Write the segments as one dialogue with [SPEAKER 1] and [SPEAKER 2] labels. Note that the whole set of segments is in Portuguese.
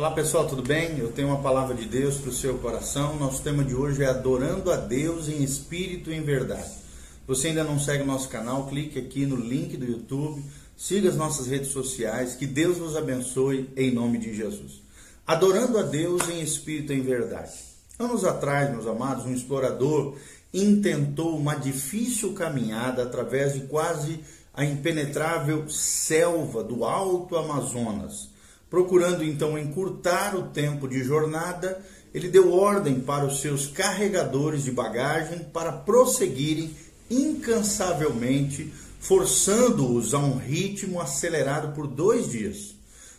[SPEAKER 1] Olá pessoal, tudo bem? Eu tenho uma palavra de Deus para o seu coração. Nosso tema de hoje é adorando a Deus em espírito e em verdade. Você ainda não segue o nosso canal? Clique aqui no link do YouTube, siga as nossas redes sociais, que Deus nos abençoe em nome de Jesus. Adorando a Deus em espírito e em verdade. Anos atrás, meus amados, um explorador intentou uma difícil caminhada através de quase a impenetrável selva do Alto Amazonas Procurando então encurtar o tempo de jornada, ele deu ordem para os seus carregadores de bagagem para prosseguirem incansavelmente, forçando-os a um ritmo acelerado por dois dias.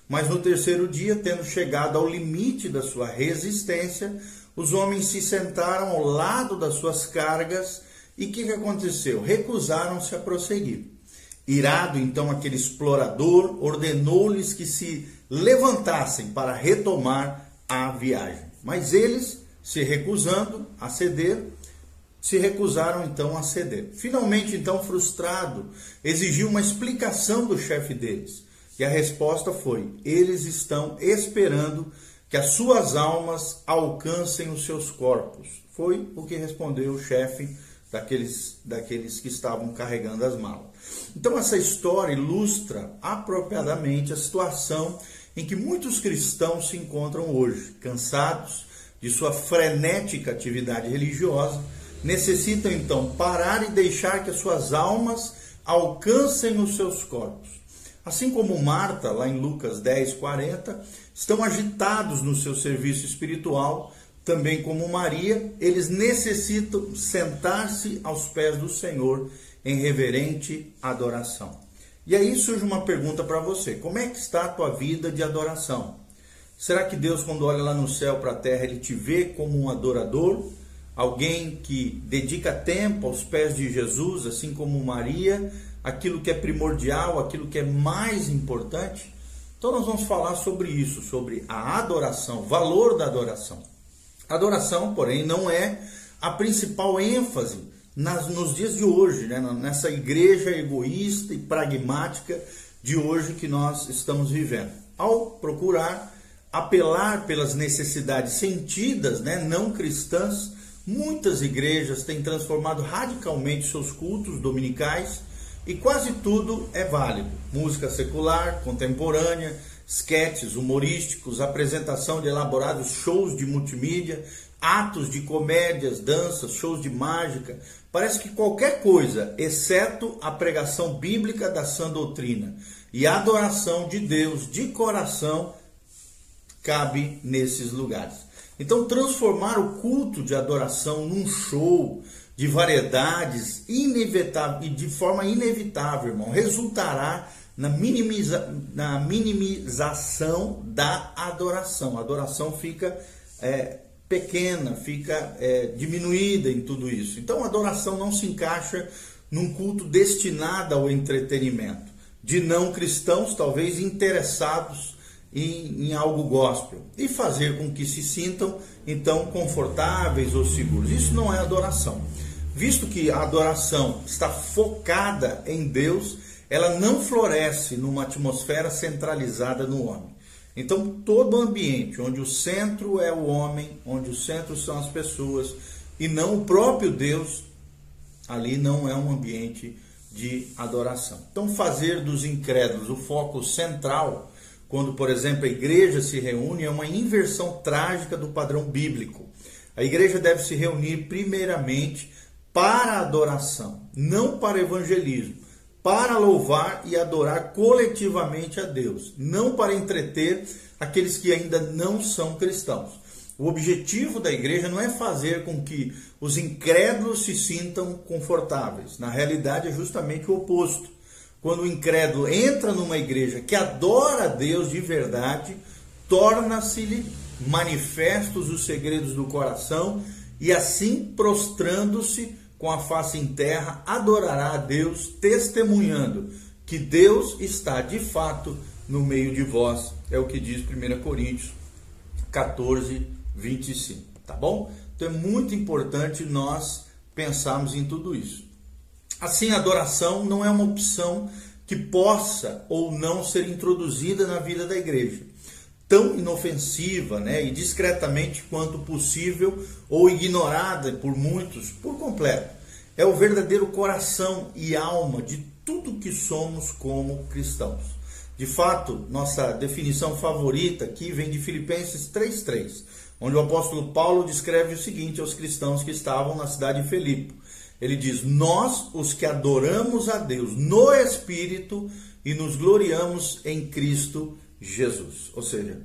[SPEAKER 1] Mas no terceiro dia, tendo chegado ao limite da sua resistência, os homens se sentaram ao lado das suas cargas e o que, que aconteceu? Recusaram-se a prosseguir. Irado, então, aquele explorador ordenou-lhes que se levantassem para retomar a viagem. Mas eles, se recusando a ceder, se recusaram então a ceder. Finalmente, então, frustrado, exigiu uma explicação do chefe deles. E a resposta foi: eles estão esperando que as suas almas alcancem os seus corpos. Foi o que respondeu o chefe daqueles, daqueles que estavam carregando as malas. Então, essa história ilustra apropriadamente a situação em que muitos cristãos se encontram hoje, cansados de sua frenética atividade religiosa, necessitam então parar e deixar que as suas almas alcancem os seus corpos. Assim como Marta, lá em Lucas 10, 40, estão agitados no seu serviço espiritual, também como Maria, eles necessitam sentar-se aos pés do Senhor em reverente adoração. E aí surge uma pergunta para você: como é que está a tua vida de adoração? Será que Deus, quando olha lá no céu para a terra, ele te vê como um adorador? Alguém que dedica tempo aos pés de Jesus, assim como Maria, aquilo que é primordial, aquilo que é mais importante? Então, nós vamos falar sobre isso, sobre a adoração, valor da adoração. Adoração, porém, não é a principal ênfase nas, nos dias de hoje, né? nessa igreja egoísta e pragmática de hoje que nós estamos vivendo. Ao procurar apelar pelas necessidades sentidas, né, não cristãs, muitas igrejas têm transformado radicalmente seus cultos dominicais e quase tudo é válido. Música secular, contemporânea, sketches humorísticos, apresentação de elaborados shows de multimídia, atos de comédias, danças, shows de mágica. Parece que qualquer coisa, exceto a pregação bíblica da sã doutrina e a adoração de Deus de coração, cabe nesses lugares. Então, transformar o culto de adoração num show de variedades inevitável, e de forma inevitável, irmão, resultará na, minimiza, na minimização da adoração. A adoração fica é, pequena, fica é, diminuída em tudo isso. Então a adoração não se encaixa num culto destinado ao entretenimento. De não cristãos, talvez interessados em, em, algo gospel e fazer com que se sintam então confortáveis ou seguros. Isso não é adoração. Visto que a adoração está focada em Deus, ela não floresce numa atmosfera centralizada no homem. Então, todo ambiente onde o centro é o homem, onde o centro são as pessoas e não o próprio Deus, ali não é um ambiente de adoração. Então, fazer dos incrédulos o foco central, quando, por exemplo, a igreja se reúne, é uma inversão trágica do padrão bíblico. A igreja deve se reunir primeiramente para adoração, não para evangelismo para louvar e adorar coletivamente a Deus, não para entreter aqueles que ainda não são cristãos. O objetivo da igreja não é fazer com que os incrédulos se sintam confortáveis. Na realidade, é justamente o oposto. Quando o incrédulo entra numa igreja que adora a Deus de verdade, torna-se-lhe manifestos os segredos do coração e assim prostrando-se com a face em terra, adorará a Deus, testemunhando que Deus está de fato no meio de vós. É o que diz 1 Coríntios 14, 25. Tá bom? Então é muito importante nós pensarmos em tudo isso. Assim, a adoração não é uma opção que possa ou não ser introduzida na vida da igreja. Tão inofensiva né, e discretamente quanto possível ou ignorada por muitos por completo. É o verdadeiro coração e alma de tudo que somos como cristãos. De fato, nossa definição favorita aqui vem de Filipenses 3,3, onde o apóstolo Paulo descreve o seguinte aos cristãos que estavam na cidade de Filipe. Ele diz: Nós, os que adoramos a Deus no Espírito e nos gloriamos em Cristo Jesus. Ou seja,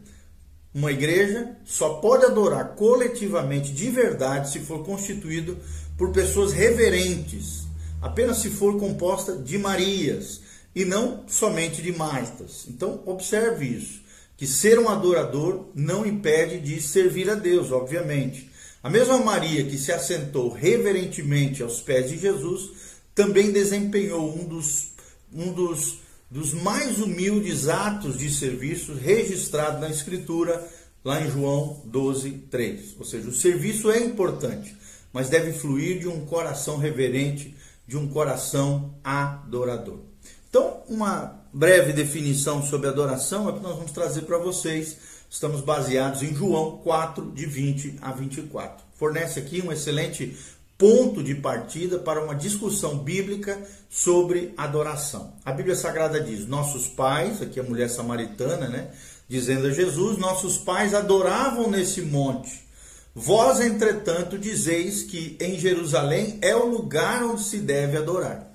[SPEAKER 1] uma igreja só pode adorar coletivamente de verdade se for constituído por pessoas reverentes, apenas se for composta de Marias e não somente de Martas. Então, observe isso, que ser um adorador não impede de servir a Deus, obviamente. A mesma Maria que se assentou reverentemente aos pés de Jesus também desempenhou um dos, um dos, dos mais humildes atos de serviço registrado na Escritura, lá em João 12, 3. Ou seja, o serviço é importante, mas deve fluir de um coração reverente, de um coração adorador. Então, uma breve definição sobre adoração é que nós vamos trazer para vocês. Estamos baseados em João 4, de 20 a 24. Fornece aqui um excelente ponto de partida para uma discussão bíblica sobre adoração. A Bíblia Sagrada diz: Nossos pais, aqui a mulher samaritana, né? Dizendo a Jesus: Nossos pais adoravam nesse monte. Vós, entretanto, dizeis que em Jerusalém é o lugar onde se deve adorar.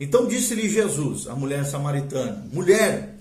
[SPEAKER 1] Então disse-lhe Jesus, a mulher samaritana: Mulher,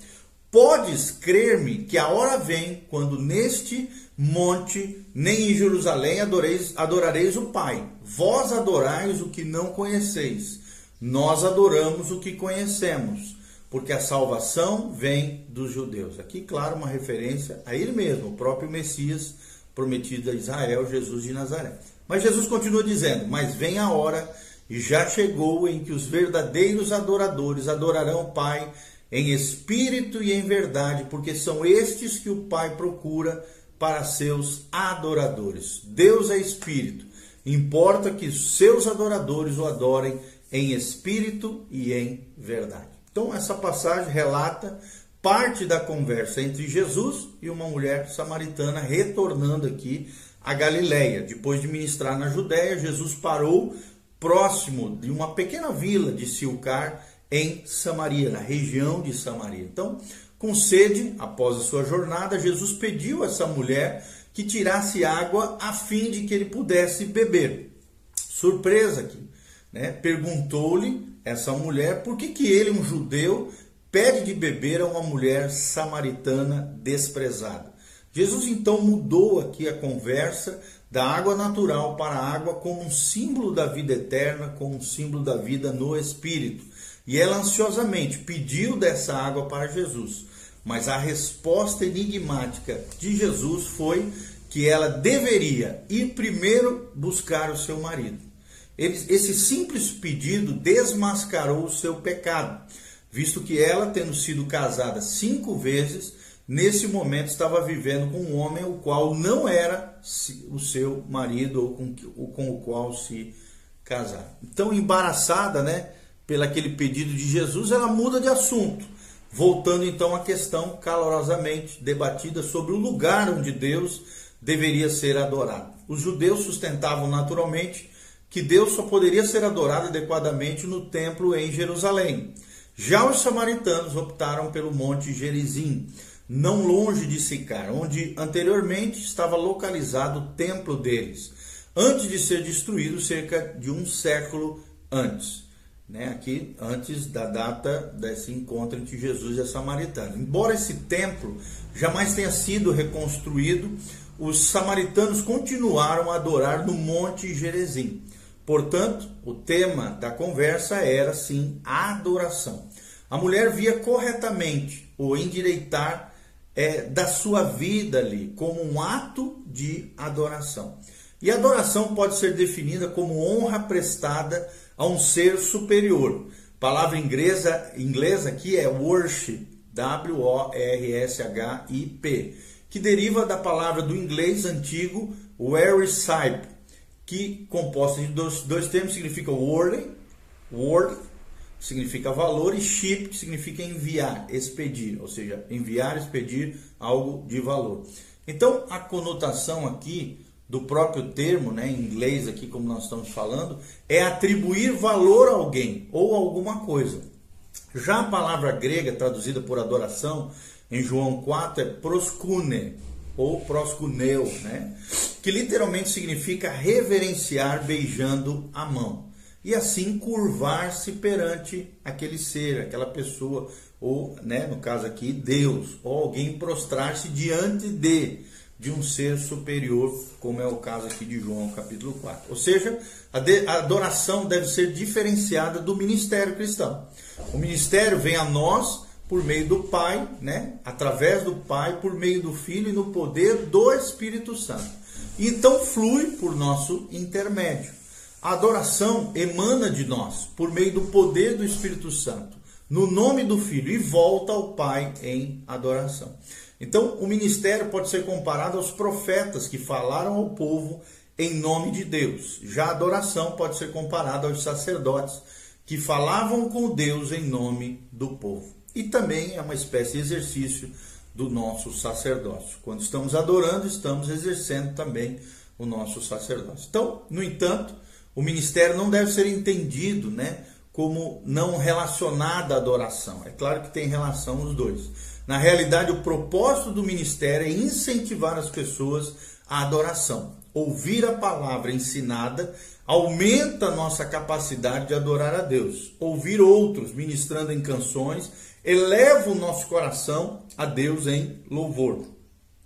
[SPEAKER 1] podes crer-me que a hora vem quando neste monte, nem em Jerusalém adoreis, adorareis o Pai. Vós adorais o que não conheceis. Nós adoramos o que conhecemos, porque a salvação vem dos judeus. Aqui, claro, uma referência a ele mesmo, o próprio Messias prometido a Israel, Jesus de Nazaré. Mas Jesus continua dizendo: Mas vem a hora e já chegou em que os verdadeiros adoradores adorarão o Pai em espírito e em verdade, porque são estes que o Pai procura para seus adoradores. Deus é espírito. Importa que seus adoradores o adorem em espírito e em verdade. Então, essa passagem relata parte da conversa entre Jesus e uma mulher samaritana retornando aqui a Galiléia. Depois de ministrar na Judéia, Jesus parou próximo de uma pequena vila de Silcar, em Samaria, na região de Samaria. Então, com sede, após a sua jornada, Jesus pediu a essa mulher que tirasse água a fim de que ele pudesse beber. Surpresa aqui, né? Perguntou-lhe essa mulher por que, que ele, um judeu, pede de beber a uma mulher samaritana desprezada. Jesus então mudou aqui a conversa da água natural para a água como um símbolo da vida eterna, como um símbolo da vida no Espírito. E ela ansiosamente pediu dessa água para Jesus. Mas a resposta enigmática de Jesus foi que ela deveria ir primeiro buscar o seu marido. Esse simples pedido desmascarou o seu pecado, visto que ela, tendo sido casada cinco vezes, nesse momento estava vivendo com um homem o qual não era o seu marido ou com, o qual se casar. Então, embaraçada, né, pelo aquele pedido de Jesus, ela muda de assunto, voltando então à questão calorosamente debatida sobre o lugar onde Deus deveria ser adorado. Os judeus sustentavam naturalmente que Deus só poderia ser adorado adequadamente no templo em Jerusalém. Já os samaritanos optaram pelo Monte Gerizim, não longe de Sicar, onde anteriormente estava localizado o templo deles, antes de ser destruído cerca de um século antes. Né, aqui antes da data desse encontro entre Jesus e a Samaritana. Embora esse templo jamais tenha sido reconstruído, os samaritanos continuaram a adorar no Monte Gerezim. Portanto, o tema da conversa era sim a adoração. A mulher via corretamente o endireitar é, da sua vida ali como um ato de adoração. E adoração pode ser definida como honra prestada a um ser superior. palavra inglesa, inglesa aqui é worship, W-O-R-S-H-I-P, que deriva da palavra do inglês antigo worship, que composta de dois, dois termos significa worthy, worth, significa valor, e ship, que significa enviar, expedir, ou seja, enviar, expedir algo de valor. Então, a conotação aqui do próprio termo, né, em inglês aqui como nós estamos falando, é atribuir valor a alguém ou alguma coisa. Já a palavra grega traduzida por adoração em João 4 é proskune ou proskuneu, né, que literalmente significa reverenciar beijando a mão e assim curvar-se perante aquele ser, aquela pessoa, ou, né, no caso aqui, Deus, ou alguém prostrar-se diante de, de um ser superior, como é o caso aqui de João, capítulo 4. Ou seja, a, adoração deve ser diferenciada do ministério cristão. O ministério vem a nós por meio do Pai, né, através do Pai, por meio do Filho e no poder do Espírito Santo. Então flui por nosso intermédio. A adoração emana de nós por meio do poder do Espírito Santo, no nome do Filho, e volta ao Pai em adoração. Então, o ministério pode ser comparado aos profetas que falaram ao povo em nome de Deus. Já a adoração pode ser comparada aos sacerdotes que falavam com Deus em nome do povo. E também é uma espécie de exercício do nosso sacerdócio. Quando estamos adorando, estamos exercendo também o nosso sacerdócio. Então, no entanto, o ministério não deve ser entendido, né, como não relacionado à adoração. É claro que tem relação os dois. Na realidade, o propósito do ministério é incentivar as pessoas à adoração. Ouvir a palavra ensinada aumenta a nossa capacidade de adorar a Deus. Ouvir outros ministrando em canções eleva o nosso coração a Deus em louvor.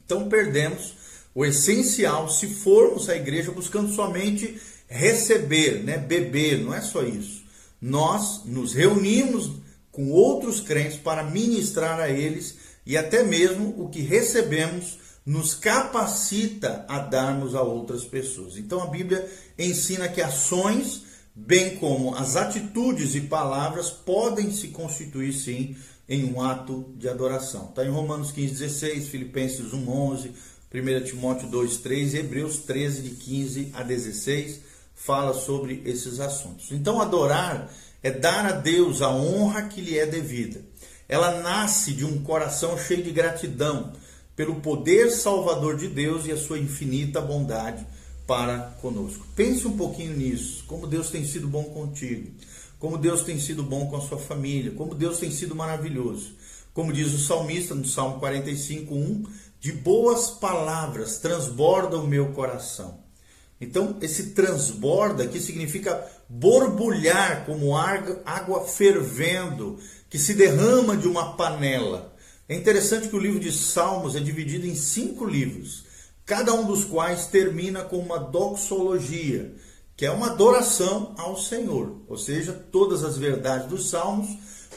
[SPEAKER 1] Então perdemos o essencial se formos à igreja buscando somente receber, né, beber, não é só isso. Nós nos reunimos com outros crentes para ministrar a eles e até mesmo o que recebemos nos capacita a darmos a outras pessoas. Então a Bíblia ensina que ações, bem como as atitudes e palavras, podem se constituir sim em um ato de adoração. Está em Romanos 15, 16, Filipenses 1, 11, 1 Timóteo 2, 3 e Hebreus 13, de 15 a 16 fala sobre esses assuntos. Então, adorar é dar a Deus a honra que lhe é devida. Ela nasce de um coração cheio de gratidão pelo poder salvador de Deus e a sua infinita bondade para conosco. Pense um pouquinho nisso, como Deus tem sido bom contigo, como Deus tem sido bom com a sua família, como Deus tem sido maravilhoso. Como diz o salmista no Salmo 45, 1, de boas palavras transborda o meu coração. Então, esse transborda aqui significa borbulhar como água fervendo que se derrama de uma panela. É interessante que o livro de Salmos é dividido em cinco livros, cada um dos quais termina com uma doxologia, que é uma adoração ao Senhor, ou seja, todas as verdades dos Salmos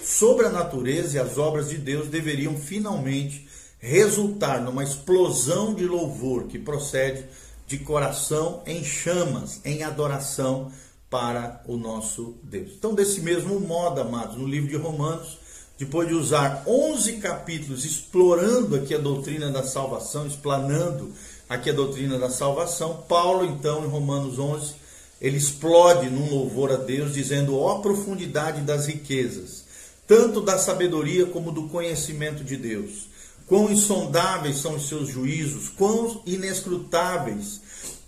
[SPEAKER 1] sobre a natureza e as obras de Deus deveriam finalmente resultar numa explosão de louvor que procede de coração em chamas, em adoração para o nosso Deus. Então, desse mesmo modo, amados, no livro de Romanos, depois de usar 11 capítulos explorando aqui a doutrina da salvação, explanando aqui a doutrina da salvação, Paulo, então, em Romanos 11, ele explode num louvor a Deus, dizendo: ó profundidade das riquezas, tanto da sabedoria como do conhecimento de Deus Quão insondáveis são os seus juízos, quão inescrutáveis.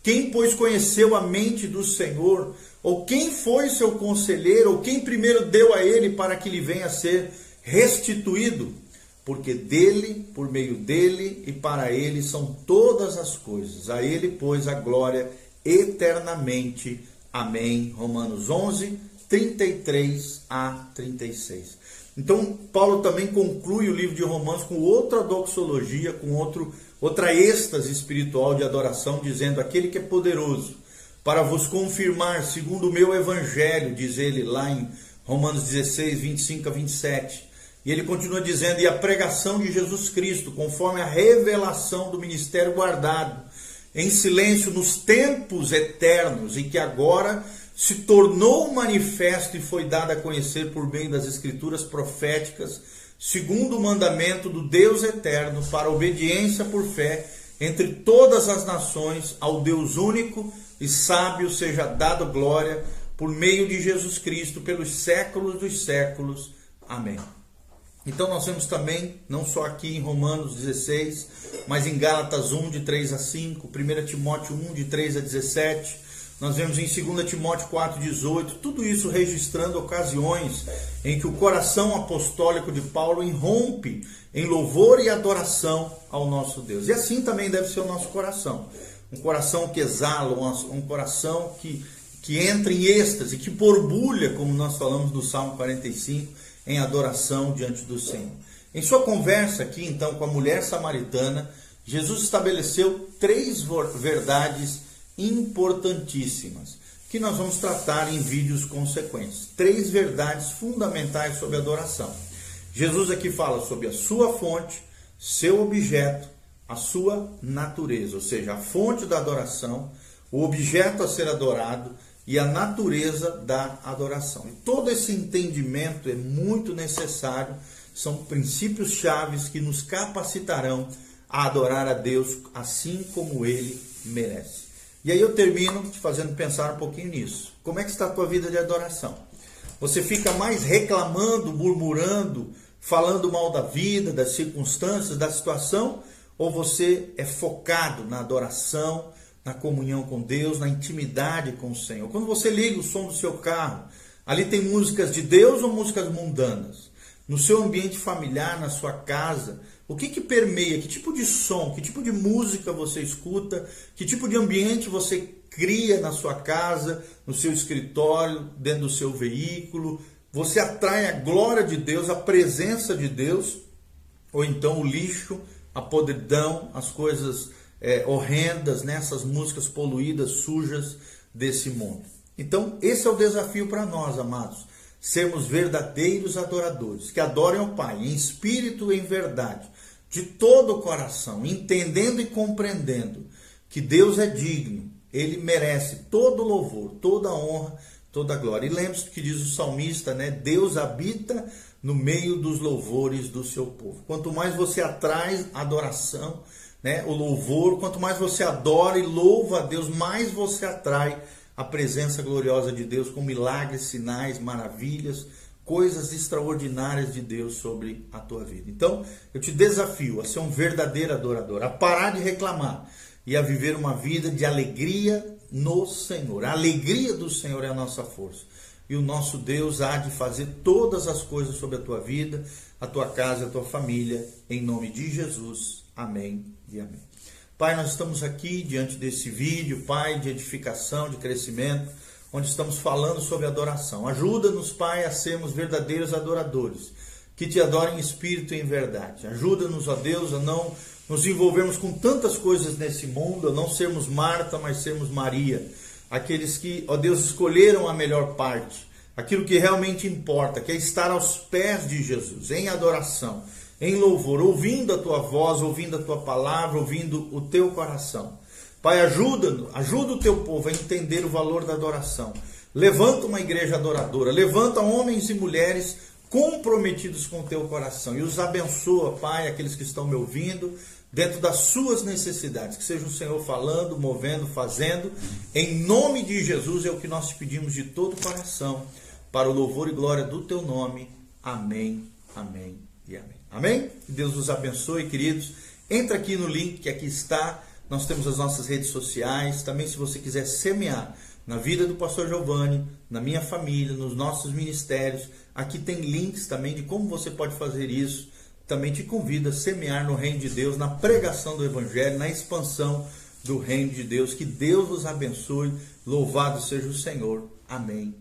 [SPEAKER 1] Quem, pois, conheceu a mente do Senhor? Ou quem foi seu conselheiro? Ou quem primeiro deu a ele para que lhe venha a ser restituído? Porque dele, por meio dele e para ele são todas as coisas. A ele, pois, a glória eternamente. Amém. Romanos 11, 33 a 36. Então, Paulo também conclui o livro de Romanos com outra doxologia, com outro, outra êxtase espiritual de adoração, dizendo: Aquele que é poderoso para vos confirmar, segundo o meu evangelho, diz ele lá em Romanos 16, 25 a 27. E ele continua dizendo: E a pregação de Jesus Cristo, conforme a revelação do ministério guardado em silêncio nos tempos eternos, e que agora se tornou manifesto e foi dado a conhecer por meio das escrituras proféticas, segundo o mandamento do Deus eterno, para obediência por fé entre todas as nações, ao Deus único e sábio seja dado glória por meio de Jesus Cristo, pelos séculos dos séculos. Amém. Então nós vemos também, não só aqui em Romanos 16, mas em Gálatas 1, de 3 a 5, 1 Timóteo 1, de 3 a 17, nós vemos em 2 Timóteo 4, 18, tudo isso registrando ocasiões em que o coração apostólico de Paulo irrompe em louvor e adoração ao nosso Deus. E assim também deve ser o nosso coração. Um coração que exala, um coração que, que entra em êxtase, que borbulha, como nós falamos no Salmo 45, em adoração diante do Senhor. Em sua conversa aqui, então, com a mulher samaritana, Jesus estabeleceu três verdades importantíssimas que nós vamos tratar em vídeos consequentes. Três verdades fundamentais sobre adoração. Jesus aqui fala sobre a sua fonte, seu objeto, a sua natureza, ou seja, a fonte da adoração, o objeto a ser adorado e a natureza da adoração. E todo esse entendimento é muito necessário, são princípios chaves que nos capacitarão a adorar a Deus assim como ele merece. E aí eu termino te fazendo pensar um pouquinho nisso. Como é que está a tua vida de adoração? Você fica mais reclamando, murmurando, falando mal da vida, das circunstâncias, da situação, ou você é focado na adoração, na comunhão com Deus, na intimidade com o Senhor. Quando você liga o som do seu carro, ali tem músicas de Deus ou músicas mundanas? No seu ambiente familiar, na sua casa, o que que permeia? Que tipo de som, que tipo de música você escuta? Que tipo de ambiente você cria na sua casa, no seu escritório, dentro do seu veículo? Você atrai a glória de Deus, a presença de Deus, ou então o lixo, a podridão, as coisas é, horrendas, né? músicas poluídas, sujas desse mundo. Então, esse é o desafio para nós, amados. Sermos verdadeiros adoradores, que adorem o Pai em espírito e em verdade, de todo o coração, entendendo e compreendendo que Deus é digno, ele merece todo louvor, toda honra, toda glória. E lembre-se que diz o salmista, né? Deus habita no meio dos louvores do seu povo. Quanto mais você atrai adoração, né, o louvor, quanto mais você adora e louva a Deus, mais você atrai a presença gloriosa de Deus com milagres, sinais, maravilhas, coisas extraordinárias de Deus sobre a tua vida. Então, eu te desafio a ser um verdadeiro adorador, a parar de reclamar e a viver uma vida de alegria no Senhor. A alegria do Senhor é a nossa força. E o nosso Deus há de fazer todas as coisas sobre a tua vida, a tua casa, a tua família, em nome de Jesus. Amém e amém. Pai, nós estamos aqui diante desse vídeo, Pai, de edificação, de crescimento, onde estamos falando sobre adoração. Ajuda-nos, Pai, a sermos verdadeiros adoradores, que te adorem em espírito e em verdade. Ajuda-nos, ó Deus, a não nos envolvermos com tantas coisas nesse mundo, a não sermos Marta, mas sermos Maria. Aqueles que, ó Deus, escolheram a melhor parte, aquilo que realmente importa, que é estar aos pés de Jesus, em adoração em louvor, ouvindo a tua voz, ouvindo a tua palavra, ouvindo o teu coração. Pai, ajuda, ajuda o teu povo a entender o valor da adoração. Levanta uma igreja adoradora, levanta homens e mulheres comprometidos com o teu coração e os abençoa, Pai, aqueles que estão me ouvindo, dentro das suas necessidades. Que seja o Senhor falando, movendo, fazendo. Em nome de Jesus é o que nós te pedimos de todo o coração, para o louvor e glória do teu nome. Amém, amém e amém. Amém? Deus os abençoe, queridos. Entra aqui no link que aqui está. Nós temos as nossas redes sociais. Também, se você quiser semear na vida do pastor Giovanni, na minha família, nos nossos ministérios, aqui tem links também de como você pode fazer isso. Também te convido a semear no reino de Deus, na pregação do evangelho, na expansão do reino de Deus. Que Deus os abençoe. Louvado seja o Senhor. Amém.